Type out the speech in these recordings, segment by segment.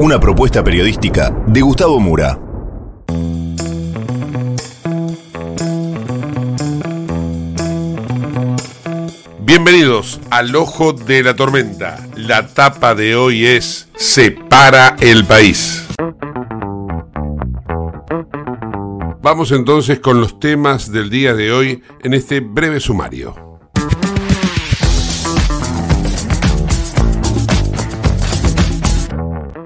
Una propuesta periodística de Gustavo Mura. Bienvenidos al Ojo de la Tormenta. La tapa de hoy es Separa el país. Vamos entonces con los temas del día de hoy en este breve sumario.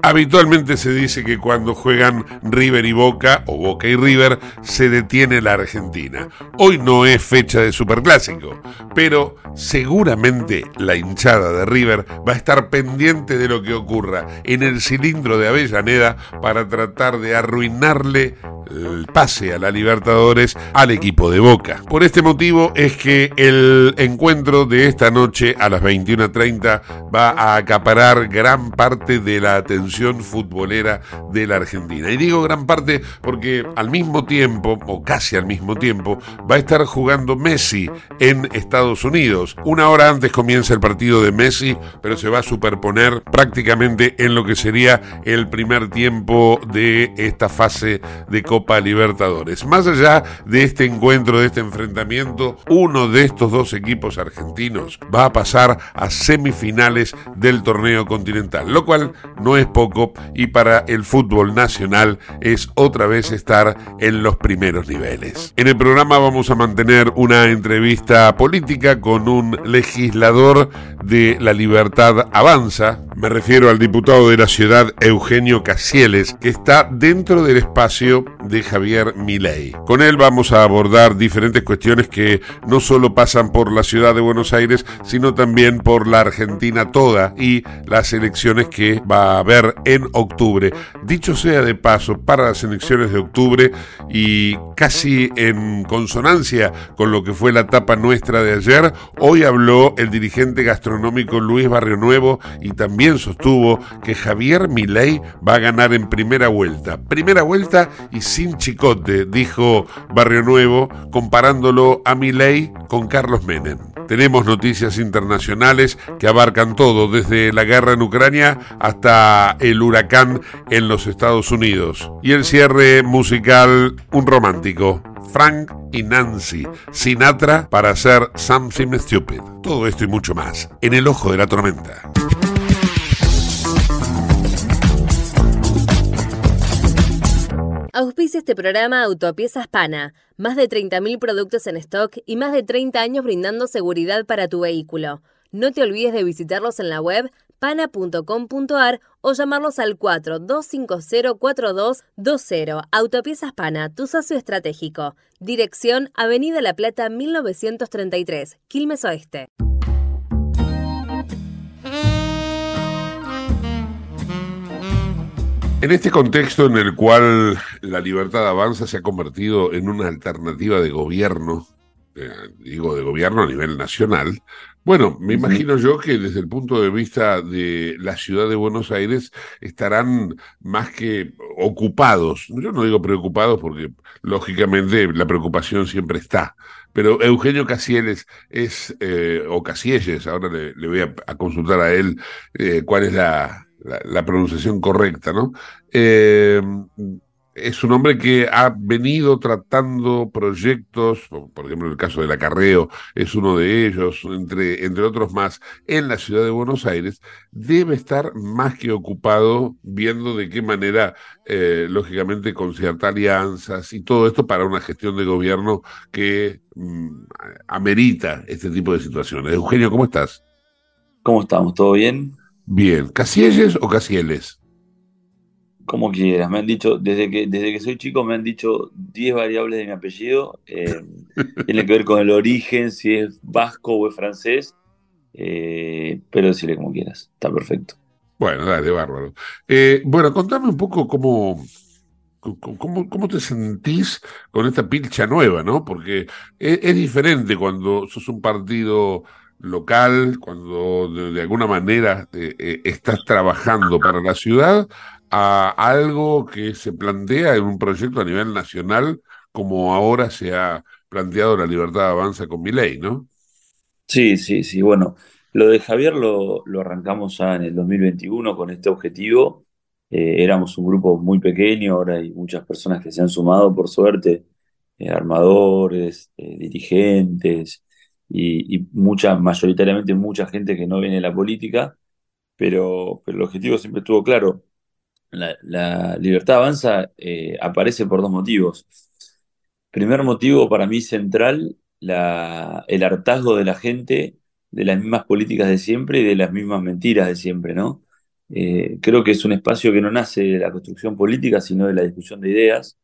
Habitualmente se dice que cuando juegan River y Boca, o Boca y River, se detiene la Argentina. Hoy no es fecha de superclásico, pero seguramente la hinchada de River va a estar pendiente de lo que ocurra en el cilindro de Avellaneda para tratar de arruinarle el pase a la Libertadores al equipo de Boca. Por este motivo es que el encuentro de esta noche a las 21.30 va a acaparar gran parte de la atención futbolera de la Argentina. Y digo gran parte porque al mismo tiempo, o casi al mismo tiempo, va a estar jugando Messi en Estados Unidos. Una hora antes comienza el partido de Messi, pero se va a superponer prácticamente en lo que sería el primer tiempo de esta fase de Copa Libertadores. Más allá de este encuentro, de este enfrentamiento, uno de estos dos equipos argentinos va a pasar a semifinales del torneo continental, lo cual no es poco y para el fútbol nacional es otra vez estar en los primeros niveles. En el programa vamos a mantener una entrevista política con un legislador de La Libertad Avanza, me refiero al diputado de la ciudad Eugenio Casieles, que está dentro del espacio de Javier Milei. Con él vamos a abordar diferentes cuestiones que no solo pasan por la ciudad de Buenos Aires, sino también por la Argentina toda y las elecciones que va a haber en octubre. Dicho sea de paso, para las elecciones de octubre y casi en consonancia con lo que fue la etapa nuestra de ayer, hoy habló el dirigente gastronómico Luis Barrio Nuevo y también sostuvo que Javier Milei va a ganar en primera vuelta. Primera vuelta y sin chicote, dijo Barrio Nuevo, comparándolo a Milei con Carlos Menem. Tenemos noticias internacionales que abarcan todo, desde la guerra en Ucrania hasta el huracán en los Estados Unidos. Y el cierre musical, un romántico. Frank y Nancy Sinatra para hacer Something Stupid. Todo esto y mucho más en el ojo de la tormenta. Auspicia este programa Autopiezas Pana. Más de 30.000 productos en stock y más de 30 años brindando seguridad para tu vehículo. No te olvides de visitarlos en la web pana.com.ar o llamarlos al 42504220. Autopiezas Pana, tu socio estratégico. Dirección Avenida La Plata 1933, Quilmes Oeste. En este contexto en el cual la libertad avanza se ha convertido en una alternativa de gobierno eh, digo, de gobierno a nivel nacional. Bueno, me imagino yo que desde el punto de vista de la ciudad de Buenos Aires estarán más que ocupados. Yo no digo preocupados porque lógicamente la preocupación siempre está. Pero Eugenio Casieles es, eh, o Casielles, ahora le, voy a, consultar a él eh, cuál es la, la, pronunciación correcta, ¿no? Eh, es un hombre que ha venido tratando proyectos, por ejemplo, el caso del acarreo es uno de ellos, entre, entre otros más, en la ciudad de Buenos Aires, debe estar más que ocupado viendo de qué manera, eh, lógicamente, concierta alianzas y todo esto para una gestión de gobierno que mm, amerita este tipo de situaciones. Eugenio, ¿cómo estás? ¿Cómo estamos? ¿Todo bien? Bien. ¿Casielles o Casieles? Como quieras, me han dicho, desde que, desde que soy chico me han dicho 10 variables de mi apellido. Eh, tiene que ver con el origen, si es vasco o es francés. Eh, pero decirle como quieras, está perfecto. Bueno, dale, bárbaro. Eh, bueno, contame un poco cómo, cómo, cómo, te sentís con esta pilcha nueva, ¿no? Porque es, diferente cuando sos un partido local, cuando de, alguna manera estás trabajando para la ciudad, a algo que se plantea en un proyecto a nivel nacional, como ahora se ha planteado la libertad avanza con mi ley, ¿no? Sí, sí, sí. Bueno, lo de Javier lo, lo arrancamos ya en el 2021 con este objetivo. Eh, éramos un grupo muy pequeño, ahora hay muchas personas que se han sumado, por suerte, eh, armadores, eh, dirigentes y, mucha, mayoritariamente mucha gente que no viene de la política, pero, pero el objetivo siempre estuvo claro, la, libertad avanza eh, aparece por dos motivos. Primer motivo para mí central, el hartazgo de la gente de las mismas políticas de siempre y de las mismas mentiras de siempre, ¿no? Eh, creo que es un espacio que no nace de la construcción política, sino de la discusión de ideas,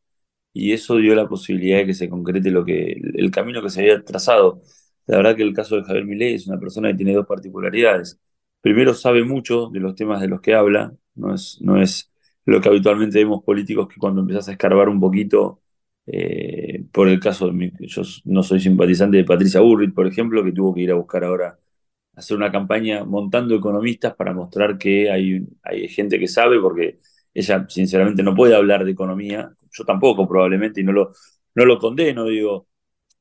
y eso dio la posibilidad de que se concrete lo que, el camino que se había trazado. La verdad que el caso de Javier Milei es una persona que tiene dos particularidades. Primero, sabe mucho de los temas de los que habla, no es, no es lo que habitualmente vemos políticos que cuando empezás a escarbar un poquito, eh, por el caso de mi, yo no soy simpatizante de Patricia Burrit, por ejemplo, que tuvo que ir a buscar ahora hacer una campaña montando economistas para mostrar que hay, hay gente que sabe, porque ella sinceramente no puede hablar de economía, yo tampoco probablemente, y no lo, no lo condeno, digo,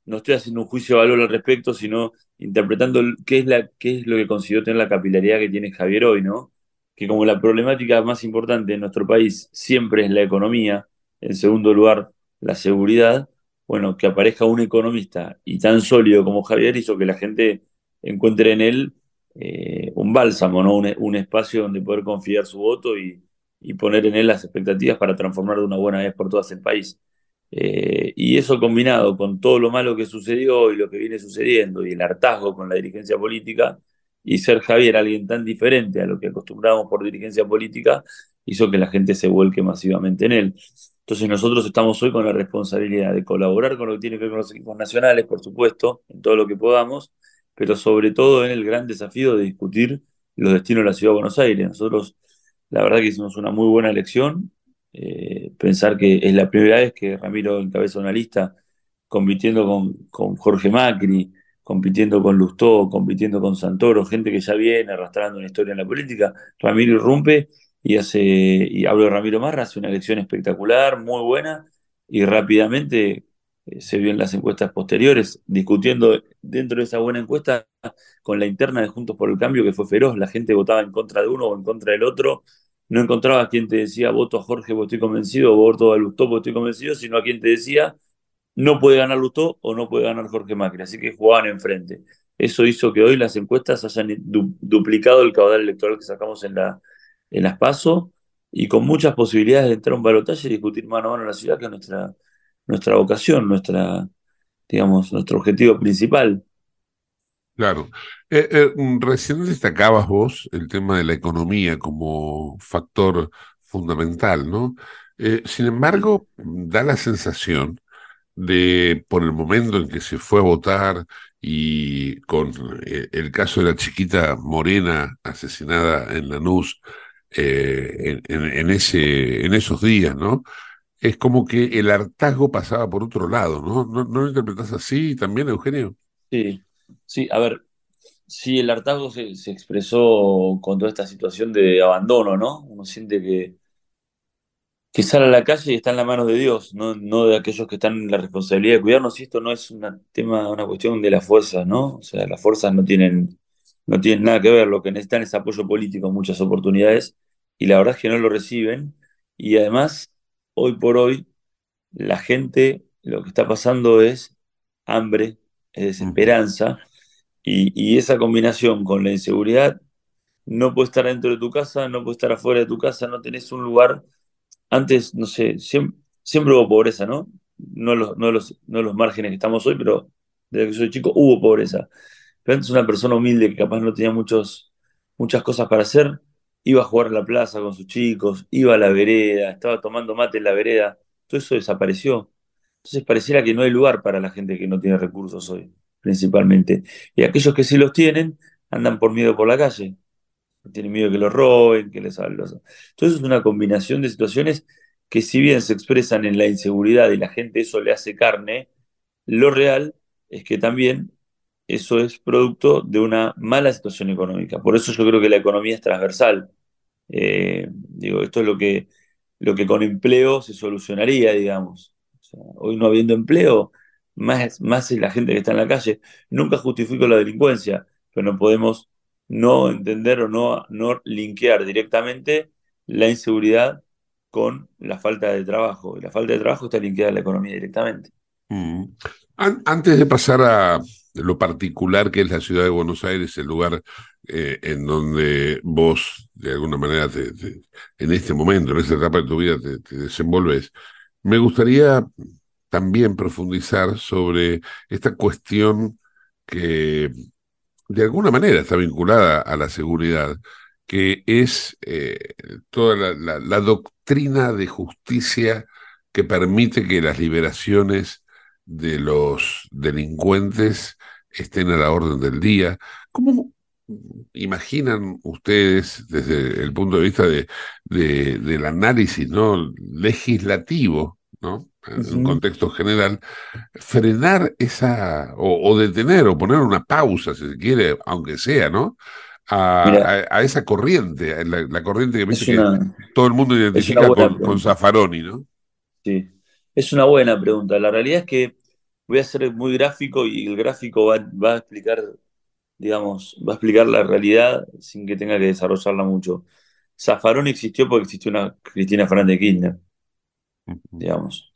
no estoy haciendo un juicio de valor al respecto, sino interpretando qué es, lo que consiguió tener la capilaridad que tiene Javier hoy, ¿no? que como la problemática más importante en nuestro país siempre es la economía, en segundo lugar la seguridad, bueno, que aparezca un economista y tan sólido como Javier hizo que la gente encuentre en él eh, un bálsamo, ¿no? Un, espacio donde poder confiar su voto y, poner en él las expectativas para transformar de una buena vez por todas el país. Eh, y eso combinado con todo lo malo que sucedió y lo que viene sucediendo y el hartazgo con la dirigencia política, y ser Javier alguien tan diferente a lo que acostumbramos por dirigencia política hizo que la gente se vuelque masivamente en él. Entonces nosotros estamos hoy con la responsabilidad de colaborar con lo que tiene que ver con los equipos nacionales, por supuesto, en todo lo que podamos, pero sobre todo en el gran desafío de discutir los destinos de la ciudad de Buenos Aires. Nosotros, la verdad que hicimos una muy buena elección, eh, pensar que es la primera vez que Ramiro encabeza una lista compitiendo con, con Jorge Macri, compitiendo con Lustó, compitiendo con Santoro, gente que ya viene arrastrando una historia en la política. Ramiro irrumpe y hace, y hablo de Ramiro Marra, hace una elección espectacular, muy buena, y rápidamente eh, se vio en las encuestas posteriores, discutiendo dentro de esa buena encuesta con la interna de Juntos por el Cambio, que fue feroz, la gente votaba en contra de uno o en contra del otro, no encontraba a quien te decía voto a Jorge, porque estoy convencido, voto a Lustó, porque estoy convencido, sino a quien te decía no puede ganar Lustó o no puede ganar Jorge Macri, así que jugaban enfrente. Eso hizo que hoy las encuestas hayan duplicado el caudal electoral que sacamos en, la, en las PASO y con muchas posibilidades de entrar a un balotaje y discutir mano a mano en la ciudad, que es nuestra, nuestra vocación, nuestra, digamos, nuestro objetivo principal. Claro. Eh, eh, recién destacabas vos el tema de la economía como factor fundamental, ¿no? Eh, sin embargo, da la sensación de por el momento en que se fue a votar y con el caso de la chiquita morena asesinada en Lanús eh, en, en, ese, en esos días, ¿no? es como que el hartazgo pasaba por otro lado, ¿no? ¿No, no lo interpretas así también, Eugenio? Sí, sí, a ver, sí, el hartazgo se, se expresó con toda esta situación de abandono, ¿no? Uno siente que, que sale a la calle y está en la mano de Dios, no, no de aquellos que están en la responsabilidad de cuidarnos. Y esto no es un tema, una cuestión de las fuerzas, ¿no? O sea, las fuerzas no tienen, no tienen nada que ver, lo que necesitan es apoyo político en muchas oportunidades, y la verdad es que no lo reciben. Y además, hoy por hoy, la gente lo que está pasando es hambre, es desesperanza, y, y esa combinación con la inseguridad, no puede estar dentro de tu casa, no puede estar afuera de tu casa, no tenés un lugar antes, no sé, siempre, siempre hubo pobreza, ¿no? No los, no, los, no los márgenes que estamos hoy, pero desde que soy chico hubo pobreza. Pero antes una persona humilde que capaz no tenía muchos, muchas cosas para hacer, iba a jugar a la plaza con sus chicos, iba a la vereda, estaba tomando mate en la vereda, todo eso desapareció. Entonces pareciera que no hay lugar para la gente que no tiene recursos hoy, principalmente. Y aquellos que sí los tienen, andan por miedo por la calle tienen miedo que lo roben, que les hablen. Entonces es una combinación de situaciones que si bien se expresan en la inseguridad y la gente eso le hace carne, lo real es que también eso es producto de una mala situación económica. Por eso yo creo que la economía es transversal. Eh, digo, esto es lo que, lo que con empleo se solucionaría, digamos. Hoy no habiendo empleo, más, más es la gente que está en la calle. Nunca justifico la delincuencia, pero no podemos no entender o no, no linkear directamente la inseguridad con la falta de trabajo. Y la falta de trabajo está linkeada a la economía directamente. Mm. Antes de pasar a lo particular que es la ciudad de Buenos Aires, el lugar eh, en donde vos, de alguna manera, en este momento, en esta etapa de tu vida, te, te desenvolves, me gustaría también profundizar sobre esta cuestión que de alguna manera está vinculada a la seguridad, que es eh, toda la, doctrina de justicia que permite que las liberaciones de los delincuentes estén a la orden del día. ¿Cómo imaginan ustedes, desde el punto de vista de, del análisis ¿no? legislativo, ¿no? en un contexto general, frenar esa, o, detener, o poner una pausa, si se quiere, aunque sea, ¿no? A, a, esa corriente, la, corriente que, que todo el mundo identifica con, con, Zaffaroni, ¿no? Sí, es una buena pregunta. La realidad es que voy a ser muy gráfico y el gráfico va, va a explicar, digamos, va a explicar la realidad sin que tenga que desarrollarla mucho. Zaffaroni existió porque existió una Cristina Fernández de Kirchner, digamos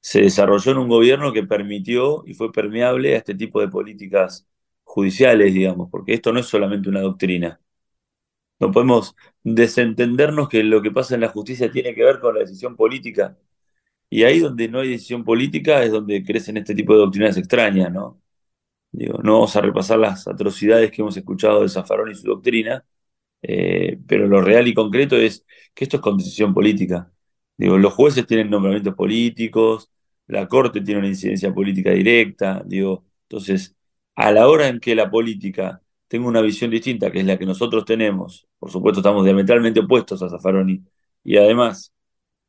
se desarrolló en un gobierno que permitió y fue permeable a este tipo de políticas judiciales, digamos, porque esto no es solamente una doctrina. No podemos desentendernos que lo que pasa en la justicia tiene que ver con la decisión política. Y ahí donde no hay decisión política es donde crecen este tipo de doctrinas extrañas, ¿no? No vamos a repasar las atrocidades que hemos escuchado de Zafarón y su doctrina, eh, pero lo real y concreto es que esto es con decisión política. Digo, los jueces tienen nombramientos políticos, la Corte tiene una incidencia política directa, digo, entonces, a la hora en que la política tenga una visión distinta, que es la que nosotros tenemos, por supuesto estamos diametralmente opuestos a Zaffaroni, y además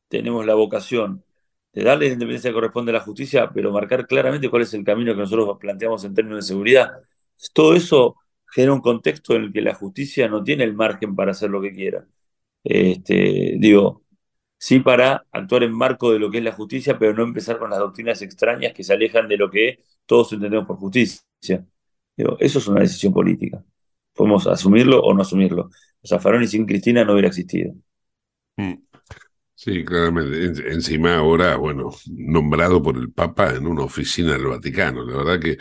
tenemos la vocación darle la independencia que corresponde a la justicia, pero marcar claramente cuál es el camino que nosotros planteamos en términos de seguridad. Todo eso genera un contexto en el que la justicia no tiene el margen para hacer lo que quiera. Este, digo, sí para actuar en marco de lo que es la justicia, pero no empezar con las doctrinas extrañas que se alejan de lo que todos entendemos por justicia. Eso es una decisión política. Podemos asumirlo o no asumirlo. O sea, Faroni sin Cristina no hubiera existido. Mm. Sí, claramente. encima ahora, bueno, nombrado por el Papa en una oficina del Vaticano. La verdad que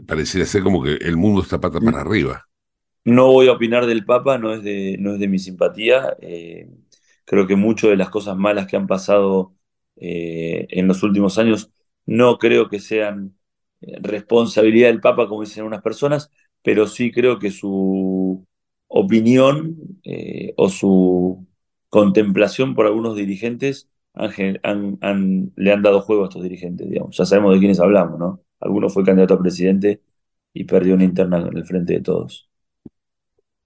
pareciera ser como que el mundo está pata para arriba. No voy a opinar del Papa, no es de, no es de mi simpatía. Eh, Creo que muchas de las cosas malas que han pasado eh, en los últimos años no creo que sean eh, responsabilidad del Papa, como dicen unas personas, pero sí creo que su opinión eh, o su contemplación por algunos dirigentes le han dado juego a estos dirigentes, digamos. Ya sabemos de quiénes hablamos, ¿no? Alguno fue candidato a presidente y perdió una interna en el frente de todos.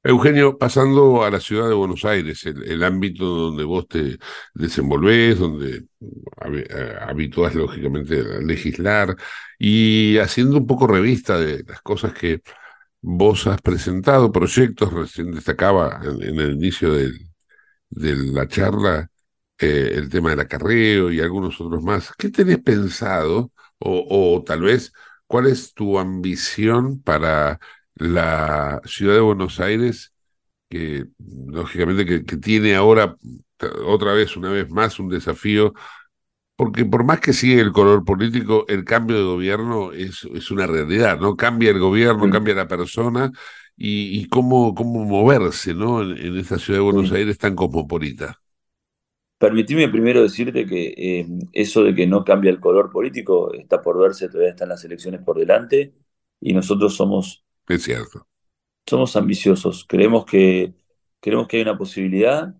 Eugenio, pasando a la ciudad de Buenos Aires, el, ámbito donde vos te desenvolvés, donde eh, habituás lógicamente a legislar y haciendo un poco revista de las cosas que vos has presentado, proyectos, recién destacaba en, el inicio de la charla eh, el tema del acarreo y algunos otros más. ¿Qué tenés pensado o, o tal vez cuál es tu ambición para la ciudad de Buenos Aires, que lógicamente que, tiene ahora otra vez, una vez más, un desafío, porque por más que sigue el color político, el cambio de gobierno es, es una realidad, ¿no? Cambia el gobierno, cambia la persona y, cómo, cómo moverse, ¿no? En, esta ciudad de Buenos Aires tan cosmopolita. Permitime primero decirte que eh, eso de que no cambia el color político está por verse, todavía están las elecciones por delante y nosotros somos es cierto. Somos ambiciosos, creemos que, creemos que hay una posibilidad,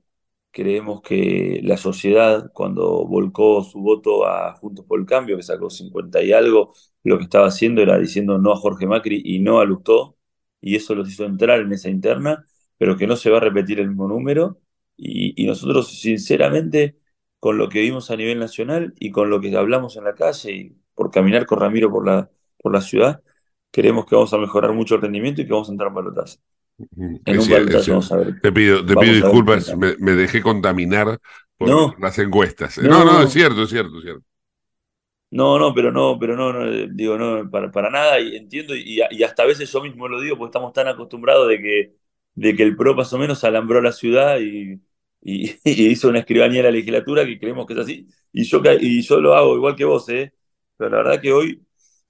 creemos que la sociedad cuando volcó su voto a Juntos por el Cambio, que sacó 50 y algo, lo que estaba haciendo era diciendo no a Jorge Macri y no a Lustó, y eso los hizo entrar en esa interna, pero que no se va a repetir el mismo número, y, y nosotros sinceramente con lo que vimos a nivel nacional y con lo que hablamos en la calle y por caminar con Ramiro por la, por la ciudad, creemos que vamos a mejorar mucho el rendimiento y que vamos a entrar en balotaje. En un vamos a ver. Te pido, te pido disculpas, me, dejé contaminar por las encuestas. No, no, es cierto, es cierto, es cierto. No, no, pero no, pero no, no digo, no, para, para nada, y entiendo, y, hasta a veces yo mismo lo digo, porque estamos tan acostumbrados de que, de que el PRO más o menos alambró la ciudad y, y, hizo una escribanía en la legislatura que creemos que es así, y yo, y yo lo hago igual que vos, ¿eh? pero la verdad que hoy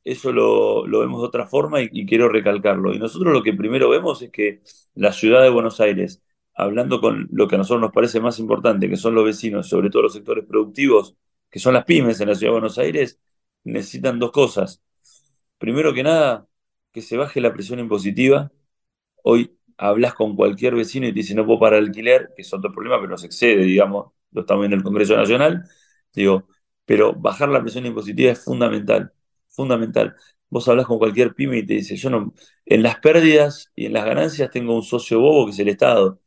eso lo, vemos de otra forma y, quiero recalcarlo. Y nosotros lo que primero vemos es que la ciudad de Buenos Aires, hablando con lo que a nosotros nos parece más importante, que son los vecinos, sobre todo los sectores productivos, que son las pymes en la ciudad de Buenos Aires, necesitan dos cosas. Primero que nada, que se baje la presión impositiva. Hoy hablas con cualquier vecino y te dice no puedo pagar alquiler, que es otro problema, pero nos excede, digamos, lo estamos viendo en el Congreso Nacional. Digo, pero bajar la presión impositiva es fundamental fundamental. Vos hablas con cualquier pyme y te dice, yo no, en las pérdidas y en las ganancias tengo un socio bobo que es el Estado.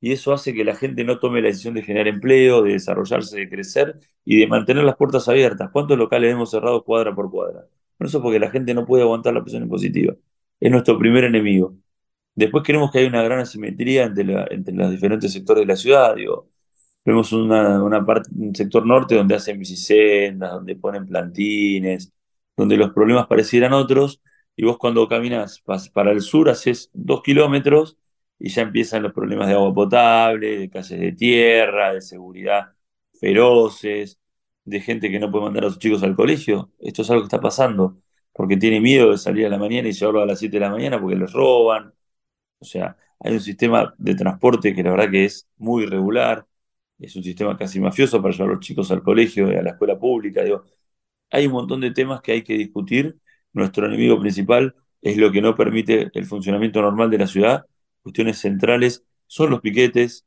Y eso hace que la gente no tome la decisión de generar empleo, de desarrollarse, de crecer y de mantener las puertas abiertas. ¿Cuántos locales hemos cerrado cuadra por cuadra? Por eso porque la gente no puede aguantar la presión impositiva. Es nuestro primer enemigo. Después creemos que hay una gran asimetría entre, los diferentes sectores de la ciudad. Vemos una parte, un sector norte donde hacen bicisendas, donde ponen plantines, donde los problemas parecieran otros, y vos cuando caminas para el sur haces dos kilómetros y ya empiezan los problemas de agua potable, de calles de tierra, de seguridad feroces, de gente que no puede mandar a sus chicos al colegio. Esto es algo que está pasando, porque tiene miedo de salir a la mañana y llevarlo a las 7 de la mañana porque les roban. O sea, hay un sistema de transporte que la verdad que es muy irregular, es un sistema casi mafioso para llevar a los chicos al colegio y a la escuela pública. Hay un montón de temas que hay que discutir. Nuestro enemigo principal es lo que no permite el funcionamiento normal de la ciudad. Cuestiones centrales son los piquetes.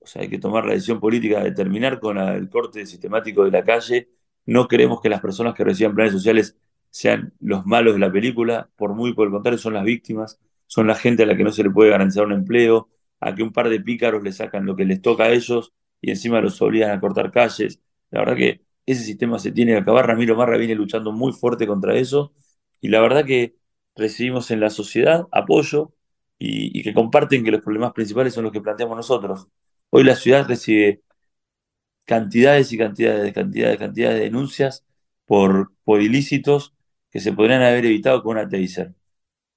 O sea, hay que tomar la decisión política de terminar con el corte sistemático de la calle. No queremos que las personas que reciban planes sociales sean los malos de la película, por muy por el contrario, son las víctimas, son la gente a la que no se le puede garantizar un empleo, a que un par de pícaros le sacan lo que les toca a ellos y encima los obligan a cortar calles. La verdad que ese sistema se tiene que acabar. Ramiro Marra viene luchando muy fuerte contra eso y la verdad que recibimos en la sociedad apoyo y, que comparten que los problemas principales son los que planteamos nosotros. Hoy la ciudad recibe cantidades y cantidades, cantidades, cantidades de denuncias por, por ilícitos que se podrían haber evitado con una taser.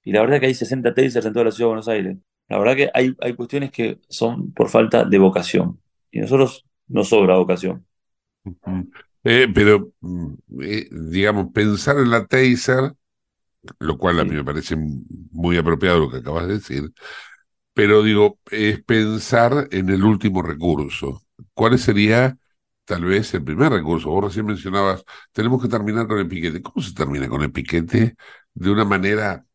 Y la verdad que hay 60 tasers en toda la ciudad de Buenos Aires. La verdad que hay, hay cuestiones que son por falta de vocación. Y nosotros nos sobra vocación. Eh, pero, mm, eh, digamos, pensar en la taser, lo cual a mí me parece muy apropiado lo que acabas de decir, pero digo, es pensar en el último recurso. ¿Cuál sería tal vez el primer recurso? Vos recién mencionabas, tenemos que terminar con el piquete. ¿Cómo se termina con el piquete de una manera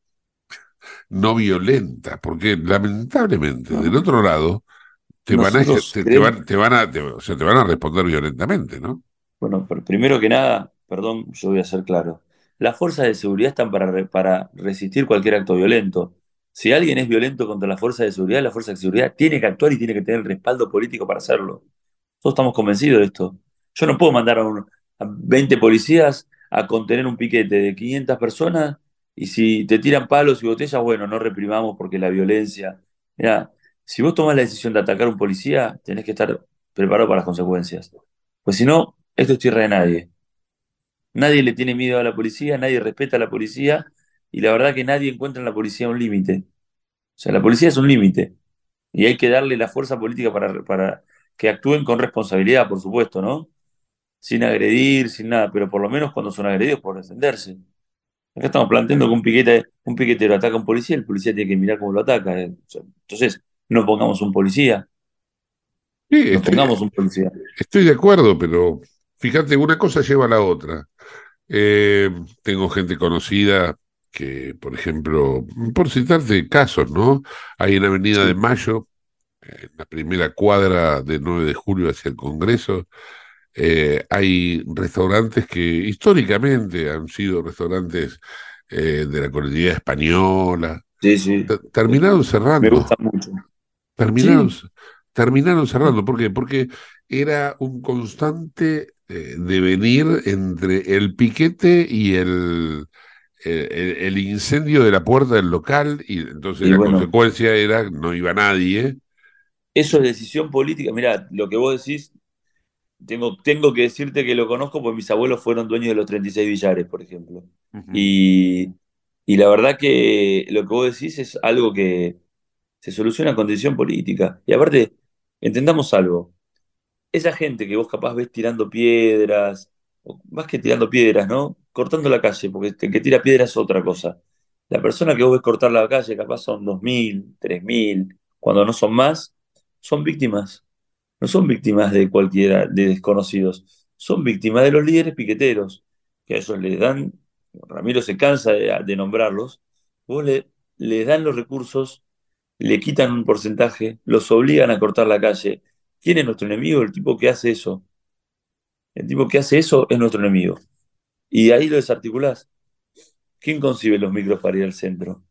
no violenta? Porque lamentablemente, del otro lado, te van, a, te, van, te van a, o sea, te van a responder violentamente, ¿no? Bueno, primero que nada, perdón, yo voy a ser claro. Las fuerzas de seguridad están para, resistir cualquier acto violento. Si alguien es violento contra la fuerza de seguridad, la fuerza de seguridad tiene que actuar y tiene que tener el respaldo político para hacerlo. Todos estamos convencidos de esto. Yo no puedo mandar a, a 20 policías a contener un piquete de 500 personas y si te tiran palos y botellas, bueno, no reprimamos porque la violencia. Mira, si vos tomás la decisión de atacar a un policía, tenés que estar preparado para las consecuencias. Pues si no, esto es tierra de nadie. Nadie le tiene miedo a la policía, nadie respeta a la policía y la verdad que nadie encuentra en la policía un límite. O sea, la policía es un límite y hay que darle la fuerza política para, para que actúen con responsabilidad, por supuesto, ¿no? Sin agredir, sin nada, pero por lo menos cuando son agredidos por defenderse. Acá estamos planteando que un, piquete, un piquetero ataca a un policía, el policía tiene que mirar cómo lo ataca. Eh. Entonces, no pongamos un policía. Sí, no pongamos un policía. Estoy de acuerdo, pero fíjate, una cosa lleva a la otra. Eh, tengo gente conocida que, por ejemplo, por citarte casos, ¿no? Hay en Avenida de Mayo, en la primera cuadra de 9 de julio hacia el Congreso, eh, hay restaurantes que históricamente han sido restaurantes eh, de la colectividad española. Sí, sí. Terminaron cerrando. Me gusta mucho. Terminaron, terminaron cerrando. ¿Por qué? Porque era un constante eh, devenir entre el piquete y el, el, incendio de la puerta del local, y entonces la consecuencia era no iba nadie. Eso es decisión política. Mira, lo que vos decís tengo, tengo que decirte que lo conozco porque mis abuelos fueron dueños de los 36 billares, por ejemplo. y, la verdad que lo que vos decís es algo que se soluciona con decisión política. Y aparte, entendamos algo. Esa gente que vos capaz ves tirando piedras, más que tirando piedras, ¿no? Cortando la calle, porque el que tira piedras es otra cosa. La persona que vos ves cortar la calle, capaz son 2.000, 3.000, cuando no son más, son víctimas no son víctimas de cualquiera, de desconocidos, son víctimas de los líderes piqueteros, que a ellos les dan, Ramiro se cansa de, nombrarlos, vos le, les dan los recursos, le quitan un porcentaje, los obligan a cortar la calle. ¿Quién es nuestro enemigo? El tipo que hace eso. El tipo que hace eso es nuestro enemigo. Y ahí lo desarticulás. ¿Quién concibe los micros para ir al centro?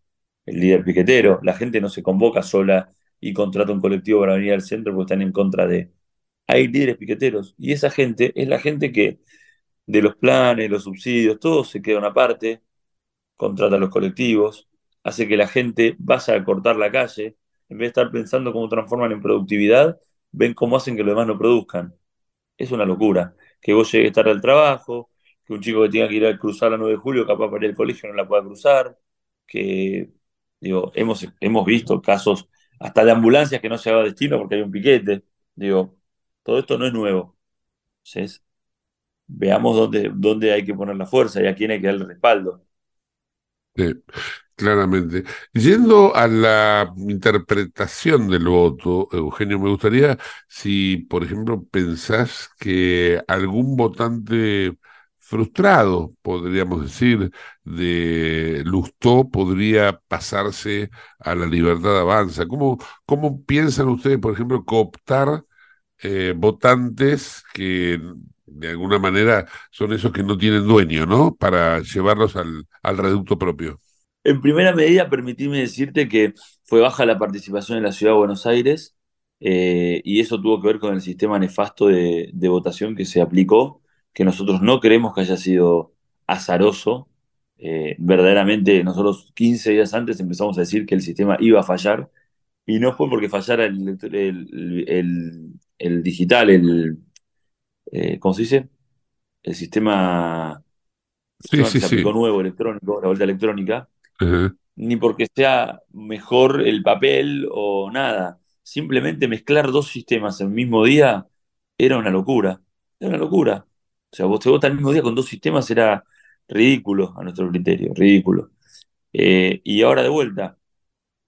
El líder piquetero. La gente no se convoca sola y contrata un colectivo para venir al centro porque están en contra de... Hay líderes piqueteros y esa gente es la gente que de los planes, los subsidios, todo se queda una parte, contrata a los colectivos, hace que la gente vaya a cortar la calle, en vez de estar pensando cómo transforman en productividad, ven cómo hacen que los demás no produzcan. Es una locura. Que vos llegues tarde al trabajo, que un chico que tenga que ir a cruzar la 9 de julio, capaz para ir al colegio, no la pueda cruzar, que, digo, hemos, hemos visto casos hasta de ambulancias que no se a destino porque hay un piquete. Digo, todo esto no es nuevo. Entonces, veamos dónde, dónde hay que poner la fuerza y a quién hay que dar el respaldo. Sí, claramente. Yendo a la interpretación del voto, Eugenio, me gustaría si, por ejemplo, pensás que algún votante frustrado, podríamos decir, de Lustó podría pasarse a la libertad avanza. ¿Cómo, cómo piensan ustedes, por ejemplo, cooptar eh, votantes que de alguna manera son esos que no tienen dueño, ¿no? Para llevarlos al, al reducto propio. En primera medida, permitime decirte que fue baja la participación en la ciudad de Buenos Aires eh, y eso tuvo que ver con el sistema nefasto de, de votación que se aplicó que nosotros no creemos que haya sido azaroso. Eh, verdaderamente, nosotros 15 días antes empezamos a decir que el sistema iba a fallar y no fue porque fallara el, el, digital, el, eh, ¿cómo se dice? El sistema, sí, sí, se aplicó nuevo, electrónico, la vuelta electrónica, ni porque sea mejor el papel o nada. Simplemente mezclar dos sistemas el mismo día era una locura. Era una locura. O sea, vos te votas el mismo día con dos sistemas era ridículo a nuestro criterio, ridículo. Eh, y ahora de vuelta,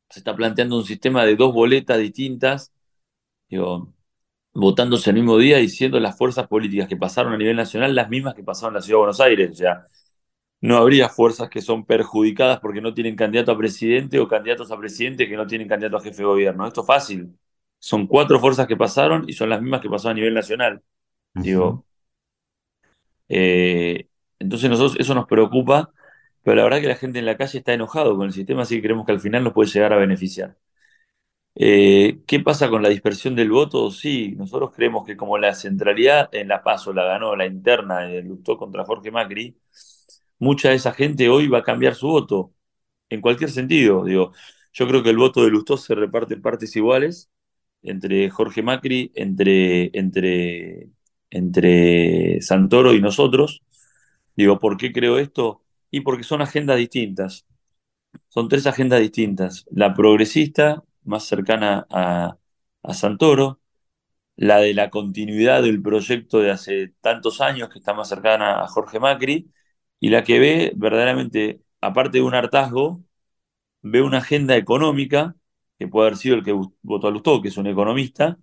se está planteando un sistema de dos boletas distintas, digo, votándose el mismo día y siendo las fuerzas políticas que pasaron a nivel nacional las mismas que pasaron en la Ciudad de Buenos Aires. O sea, no habría fuerzas que son perjudicadas porque no tienen candidato a presidente o candidatos a presidente que no tienen candidato a jefe de gobierno. Esto es fácil. Son cuatro fuerzas que pasaron y son las mismas que pasaron a nivel nacional. Digo, eh, entonces nosotros eso nos preocupa, pero la verdad que la gente en la calle está enojado con el sistema, así que creemos que al final nos puede llegar a beneficiar. Eh, ¿qué pasa con la dispersión del voto? Sí, nosotros creemos que como la centralidad en la PASO la ganó la interna luchó contra Jorge Macri, mucha de esa gente hoy va a cambiar su voto, en cualquier sentido. Digo, yo creo que el voto de Lustó se reparte en partes iguales entre Jorge Macri, entre, entre, entre Santoro y nosotros. Digo, ¿por qué creo esto? Y porque son agendas distintas. Son tres agendas distintas. La progresista, más cercana a, a Santoro, la de la continuidad del proyecto de hace tantos años, que está más cercana a Jorge Macri, y la que ve verdaderamente, aparte de un hartazgo, ve una agenda económica, que puede haber sido el que votó a Lustó, que es un economista,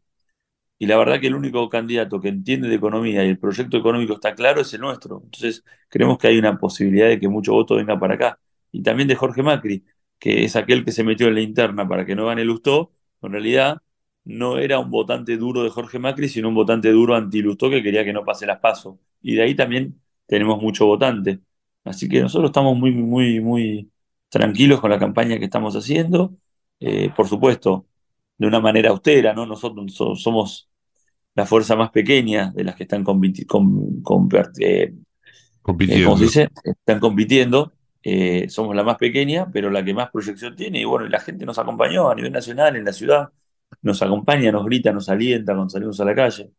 y la verdad que el único candidato que entiende de economía y el proyecto económico está claro es el nuestro. Entonces, creemos que hay una posibilidad de que mucho voto venga para acá. Y también de Jorge Macri, que es aquel que se metió en la interna para que no gane Lustó, en realidad no era un votante duro de Jorge Macri, sino un votante duro anti-Lustó que quería que no pase las pasos. Y de ahí también tenemos mucho votante. Así que nosotros estamos muy, muy, muy tranquilos con la campaña que estamos haciendo. Eh, por supuesto, de una manera austera, ¿no? Nosotros somos la fuerza más pequeña de las que están eh, compitiendo. dice? Están compitiendo. Eh, somos la más pequeña, pero la que más proyección tiene. Y bueno, la gente nos acompañó a nivel nacional, en la ciudad. Nos acompaña, nos grita, nos alienta cuando salimos a la calle.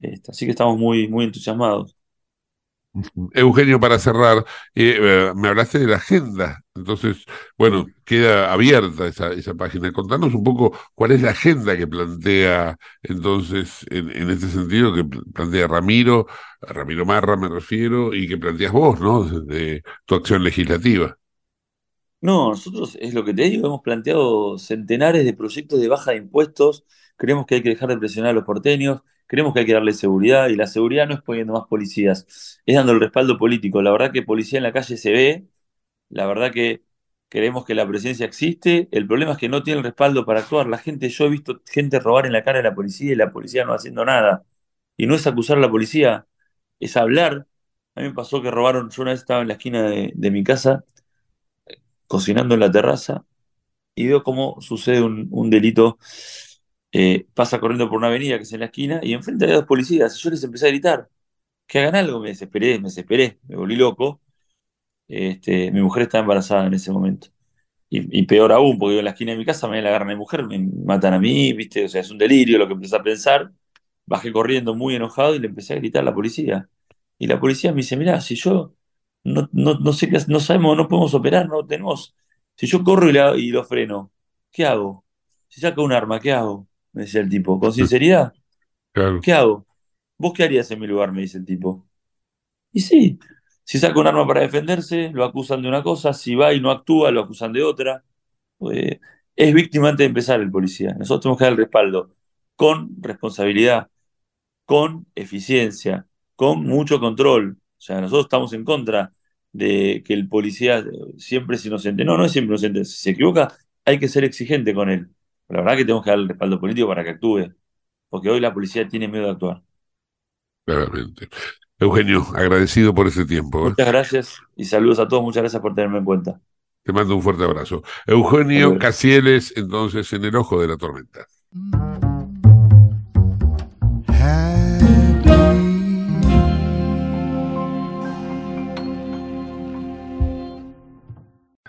Este, así que estamos muy, muy entusiasmados. Eugenio, para cerrar, eh, me hablaste de la agenda, entonces, bueno, queda abierta esa, esa página. Contanos un poco cuál es la agenda que plantea, entonces, en, en este sentido, que plantea Ramiro, Ramiro Marra me refiero, y que planteas vos, ¿no? De tu acción legislativa. No, nosotros, es lo que te digo, hemos planteado centenares de proyectos de baja de impuestos, creemos que hay que dejar de presionar a los porteños, creemos que hay que darle seguridad y la seguridad no es poniendo más policías, es dando el respaldo político. La verdad que policía en la calle se ve, la verdad que creemos que la presencia existe, el problema es que no tiene el respaldo para actuar. La gente, yo he visto gente robar en la cara de la policía y la policía no haciendo nada. Y no es acusar a la policía, es hablar. A mí me pasó que robaron, yo una vez estaba en la esquina de, mi casa, cocinando en la terraza, y veo cómo sucede un delito eh, pasa corriendo por una avenida que es en la esquina y enfrente hay dos policías. Y yo les empecé a gritar que hagan algo. Me desesperé, me desesperé, me volví loco. Este, mi mujer estaba embarazada en ese momento. Y, peor aún, porque yo en la esquina de mi casa me agarran a mi mujer, me matan a mí, ¿viste? O sea, es un delirio lo que empecé a pensar. Bajé corriendo muy enojado y le empecé a gritar a la policía. Y la policía me dice, mira, si yo no, no, sé qué, no sabemos, no podemos operar, no tenemos. Si yo corro y, y lo freno, ¿qué hago? Si saca un arma, ¿qué hago? Me decía el tipo, con sinceridad. ¿Qué hago? ¿Vos qué harías en mi lugar? Me dice el tipo. Y sí, si saca un arma para defenderse, lo acusan de una cosa, si va y no actúa, lo acusan de otra. Pues, es víctima antes de empezar el policía. Nosotros tenemos que dar el respaldo con responsabilidad, con eficiencia, con mucho control. O sea, nosotros estamos en contra de que el policía siempre es inocente. No, no es siempre inocente. Si se equivoca, hay que ser exigente con él la verdad que tenemos que dar el respaldo político para que actúe, porque hoy la policía tiene miedo de actuar. Claramente. Eugenio, agradecido por ese tiempo. ¿eh? Muchas gracias y saludos a todos. Muchas gracias por tenerme en cuenta. Te mando un fuerte abrazo. Eugenio Casieles, entonces, en el ojo de la tormenta.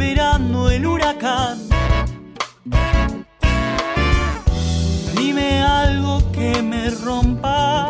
esperando el huracán. Dime algo que me rompa.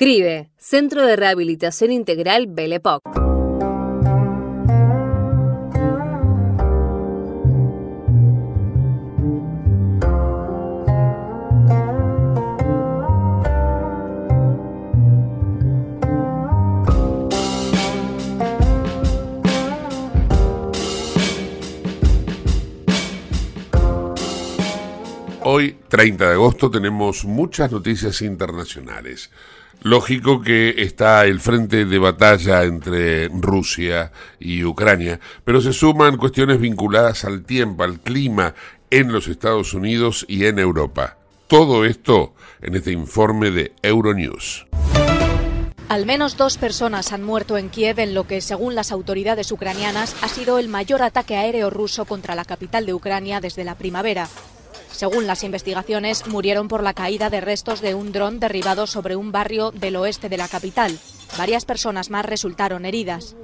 CRIBE, Centro de Rehabilitación Integral Belepoc. Hoy, 30 de agosto, tenemos muchas noticias internacionales. Lógico que está el frente de batalla entre Rusia y Ucrania, pero se suman cuestiones vinculadas al tiempo, al clima en los Estados Unidos y en Europa. Todo esto en este informe de Euronews. Al menos dos personas han muerto en Kiev en lo que, según las autoridades ucranianas, ha sido el mayor ataque aéreo ruso contra la capital de Ucrania desde la primavera. Según las investigaciones, murieron por la caída de restos de un dron derribado sobre un barrio del oeste de la capital. Varias personas más resultaron heridas.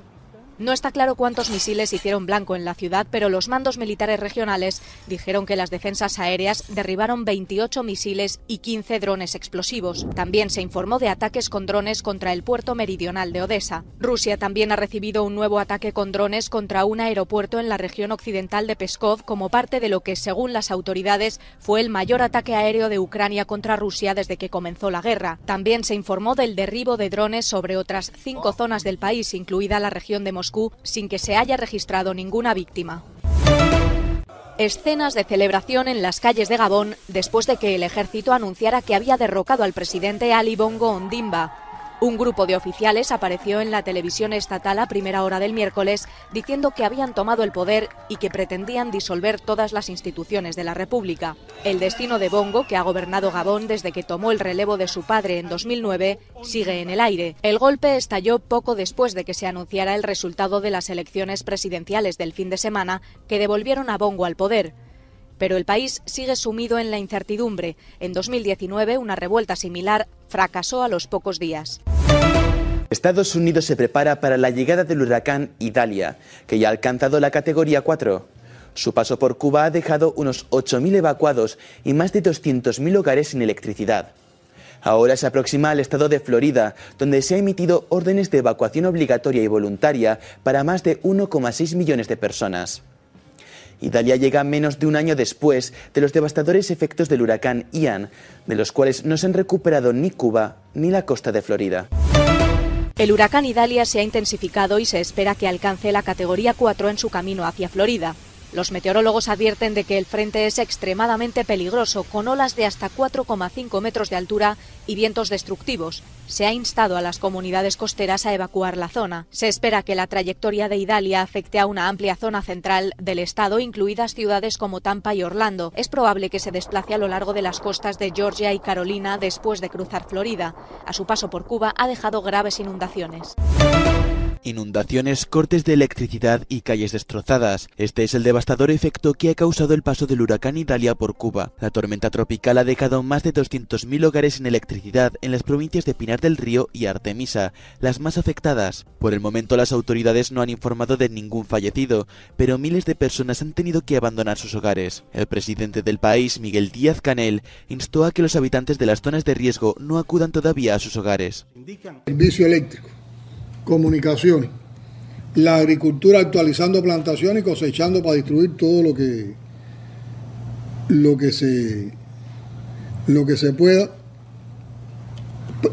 No está claro cuántos misiles hicieron blanco en la ciudad, pero los mandos militares regionales dijeron que las defensas aéreas derribaron 28 misiles y 15 drones explosivos. También se informó de ataques con drones contra el puerto meridional de Odessa. Rusia también ha recibido un nuevo ataque con drones contra un aeropuerto en la región occidental de Peskov como parte de lo que, según las autoridades, fue el mayor ataque aéreo de Ucrania contra Rusia desde que comenzó la guerra. También se informó del derribo de drones sobre otras cinco zonas del país, incluida la región de Moscú sin que se haya registrado ninguna víctima. Escenas de celebración en las calles de Gabón después de que el ejército anunciara que había derrocado al presidente Ali Bongo Ondimba. Un grupo de oficiales apareció en la televisión estatal a primera hora del miércoles diciendo que habían tomado el poder y que pretendían disolver todas las instituciones de la República. El destino de Bongo, que ha gobernado Gabón desde que tomó el relevo de su padre en 2009, sigue en el aire. El golpe estalló poco después de que se anunciara el resultado de las elecciones presidenciales del fin de semana que devolvieron a Bongo al poder. Pero el país sigue sumido en la incertidumbre. En 2019, una revuelta similar fracasó a los pocos días. Estados Unidos se prepara para la llegada del huracán Idalia, que ya ha alcanzado la categoría 4. Su paso por Cuba ha dejado unos 8.000 evacuados y más de 200.000 hogares sin electricidad. Ahora se aproxima al estado de Florida, donde se han emitido órdenes de evacuación obligatoria y voluntaria para más de 1,6 millones de personas. Italia llega menos de un año después de los devastadores efectos del huracán Ian, de los cuales no se han recuperado ni Cuba ni la costa de Florida. El huracán Idalia se ha intensificado y se espera que alcance la categoría 4 en su camino hacia Florida. Los meteorólogos advierten de que el frente es extremadamente peligroso, con olas de hasta 4,5 metros de altura y vientos destructivos. Se ha instado a las comunidades costeras a evacuar la zona. Se espera que la trayectoria de Idalia afecte a una amplia zona central del estado, incluidas ciudades como Tampa y Orlando. Es probable que se desplace a lo largo de las costas de Georgia y Carolina después de cruzar Florida. A su paso por Cuba ha dejado graves inundaciones. Inundaciones, cortes de electricidad y calles destrozadas. Este es el devastador efecto que ha causado el paso del huracán Italia por Cuba. La tormenta tropical ha dejado más de 200.000 hogares sin electricidad en las provincias de Pinar del Río y Artemisa, las más afectadas. Por el momento las autoridades no han informado de ningún fallecido, pero miles de personas han tenido que abandonar sus hogares. El presidente del país, Miguel Díaz Canel, instó a que los habitantes de las zonas de riesgo no acudan todavía a sus hogares. Servicio eléctrico comunicaciones, la agricultura actualizando plantaciones y cosechando para distribuir todo lo que lo que se lo que se pueda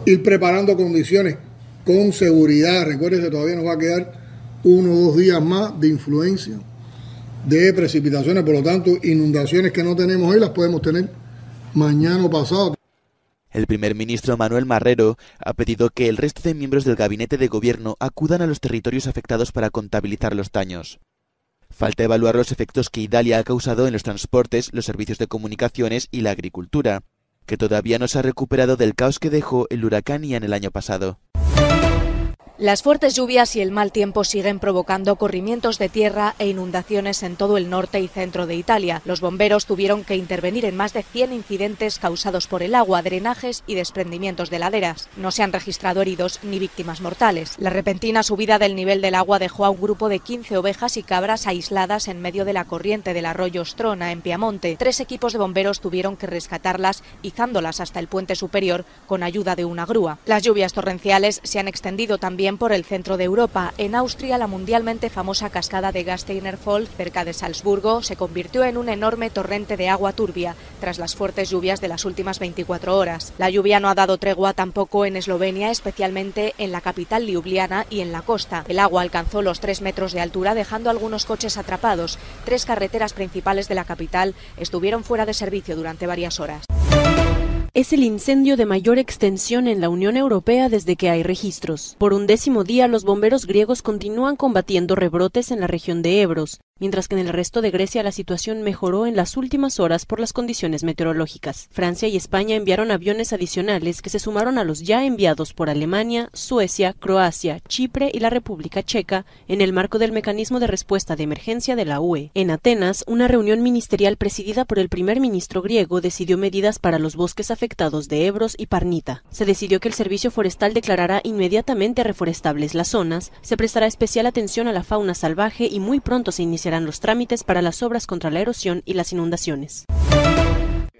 ir preparando condiciones con seguridad. Recuerden que todavía nos va a quedar uno o dos días más de influencia de precipitaciones, por lo tanto, inundaciones que no tenemos hoy las podemos tener mañana o pasado. El primer ministro Manuel Marrero ha pedido que el resto de miembros del gabinete de gobierno acudan a los territorios afectados para contabilizar los daños. Falta evaluar los efectos que Italia ha causado en los transportes, los servicios de comunicaciones y la agricultura, que todavía no se ha recuperado del caos que dejó el huracán Ian el año pasado. Las fuertes lluvias y el mal tiempo siguen provocando corrimientos de tierra e inundaciones en todo el norte y centro de Italia. Los bomberos tuvieron que intervenir en más de 100 incidentes causados por el agua, drenajes y desprendimientos de laderas. No se han registrado heridos ni víctimas mortales. La repentina subida del nivel del agua dejó a un grupo de 15 ovejas y cabras aisladas en medio de la corriente del arroyo Strona, en Piamonte. Tres equipos de bomberos tuvieron que rescatarlas, izándolas hasta el puente superior con ayuda de una grúa. Las lluvias torrenciales se han extendido también por el centro de Europa. En Austria, la mundialmente famosa cascada de Gasteiner Fall, cerca de Salzburgo, se convirtió en un enorme torrente de agua turbia tras las fuertes lluvias de las últimas 24 horas. La lluvia no ha dado tregua tampoco en Eslovenia, especialmente en la capital Ljubljana y en la costa. El agua alcanzó los 3 metros de altura, dejando algunos coches atrapados. Tres carreteras principales de la capital estuvieron fuera de servicio durante varias horas es el incendio de mayor extensión en la Unión Europea desde que hay registros. Por un décimo día, los bomberos griegos continúan combatiendo rebrotes en la región de Ebros, mientras que en el resto de Grecia la situación mejoró en las últimas horas por las condiciones meteorológicas. Francia y España enviaron aviones adicionales que se sumaron a los ya enviados por Alemania, Suecia, Croacia, Chipre y la República Checa en el marco del mecanismo de respuesta de emergencia de la UE. En Atenas, una reunión ministerial presidida por el primer ministro griego decidió medidas para los bosques afectados de Ebros y Parnita. Se decidió que el servicio forestal declarará inmediatamente reforestables las zonas, se prestará especial atención a la fauna salvaje y muy pronto se iniciará los trámites para las obras contra la erosión y las inundaciones.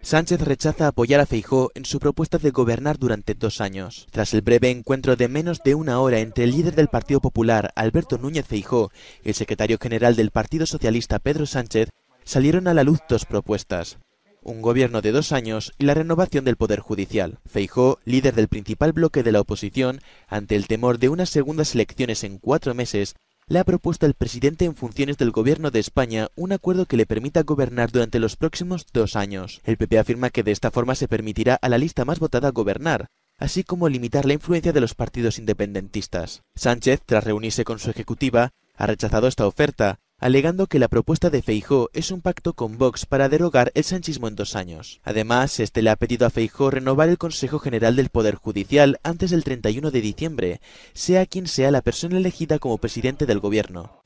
Sánchez rechaza apoyar a Feijó en su propuesta de gobernar durante dos años. Tras el breve encuentro de menos de una hora entre el líder del Partido Popular, Alberto Núñez Feijó, y el secretario general del Partido Socialista, Pedro Sánchez, salieron a la luz dos propuestas. Un gobierno de dos años y la renovación del Poder Judicial. Feijó, líder del principal bloque de la oposición, ante el temor de unas segundas elecciones en cuatro meses, le ha propuesto al presidente en funciones del Gobierno de España un acuerdo que le permita gobernar durante los próximos dos años. El PP afirma que de esta forma se permitirá a la lista más votada gobernar, así como limitar la influencia de los partidos independentistas. Sánchez, tras reunirse con su ejecutiva, ha rechazado esta oferta, alegando que la propuesta de Feijó es un pacto con Vox para derogar el sanchismo en dos años. Además, este le ha pedido a Feijó renovar el Consejo General del Poder Judicial antes del 31 de diciembre, sea quien sea la persona elegida como presidente del gobierno.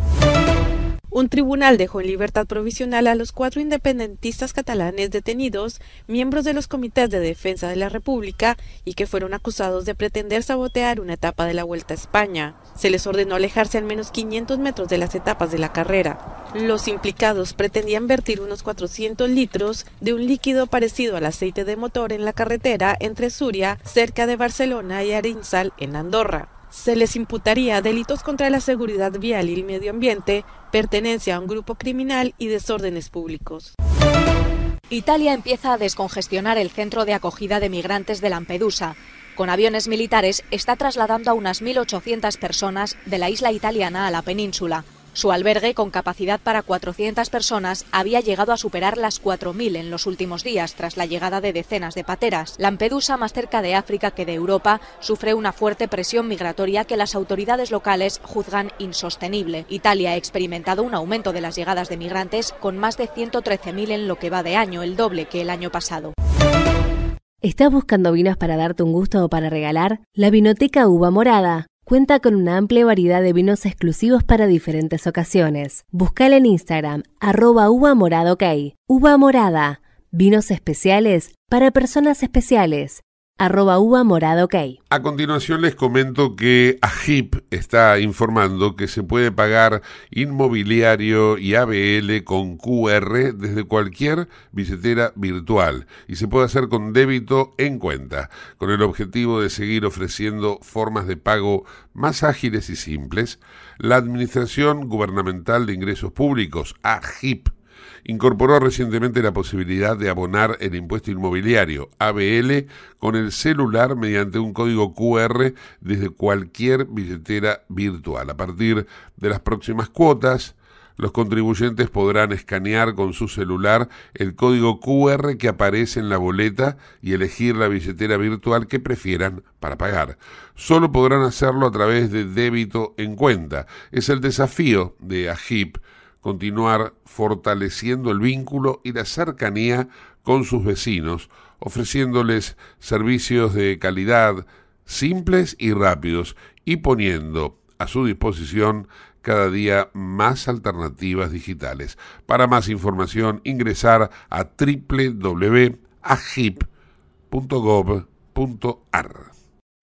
Un tribunal dejó en libertad provisional a los cuatro independentistas catalanes detenidos, miembros de los comités de defensa de la República y que fueron acusados de pretender sabotear una etapa de la Vuelta a España. Se les ordenó alejarse al menos 500 metros de las etapas de la carrera. Los implicados pretendían vertir unos 400 litros de un líquido parecido al aceite de motor en la carretera entre Suria, cerca de Barcelona, y Arinsal, en Andorra se les imputaría delitos contra la seguridad vial y el medio ambiente, pertenencia a un grupo criminal y desórdenes públicos. Italia empieza a descongestionar el centro de acogida de migrantes de Lampedusa. Con aviones militares está trasladando a unas 1.800 personas de la isla italiana a la península. Su albergue, con capacidad para 400 personas, había llegado a superar las 4.000 en los últimos días, tras la llegada de decenas de pateras. Lampedusa, más cerca de África que de Europa, sufre una fuerte presión migratoria que las autoridades locales juzgan insostenible. Italia ha experimentado un aumento de las llegadas de migrantes, con más de 113.000 en lo que va de año, el doble que el año pasado. ¿Estás buscando vinos para darte un gusto o para regalar? La Vinoteca Uva Morada cuenta con una amplia variedad de vinos exclusivos para diferentes ocasiones. Buscala en Instagram, arroba uva morada. Uva morada, vinos especiales para personas especiales arroba morado. A continuación les comento que AGIP está informando que se puede pagar inmobiliario y ABL con QR desde cualquier billetera virtual y se puede hacer con débito en cuenta, con el objetivo de seguir ofreciendo formas de pago más ágiles y simples. La Administración Gubernamental de Ingresos Públicos, AGIP, incorporó recientemente la posibilidad de abonar el impuesto inmobiliario ABL con el celular mediante un código QR desde cualquier billetera virtual. A partir de las próximas cuotas, los contribuyentes podrán escanear con su celular el código QR que aparece en la boleta y elegir la billetera virtual que prefieran para pagar. Solo podrán hacerlo a través de débito en cuenta. Es el desafío de AGIP continuar fortaleciendo el vínculo y la cercanía con sus vecinos, ofreciéndoles servicios de calidad simples y rápidos y poniendo a su disposición cada día más alternativas digitales. Para más información ingresar a www.agip.gov.ar.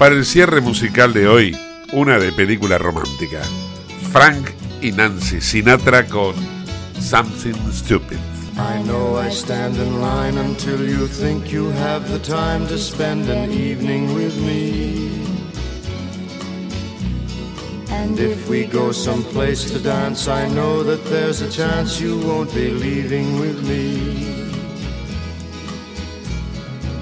Para el cierre musical de hoy, una de película romántica. Frank y Nancy Sinatra con Something Stupid. I know I stand in line until you think you have the time to spend an evening with me. And if we go someplace to dance, I know that there's a chance you won't be leaving with me.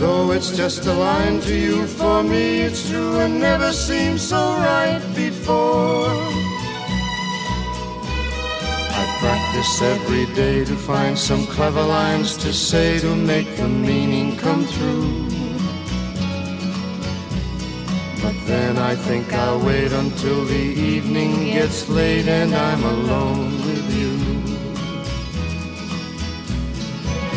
Though it's just a line to you, for me it's true and never seemed so right before. I practice every day to find some clever lines to say to make the meaning come through. But then I think I'll wait until the evening gets late and I'm alone with you.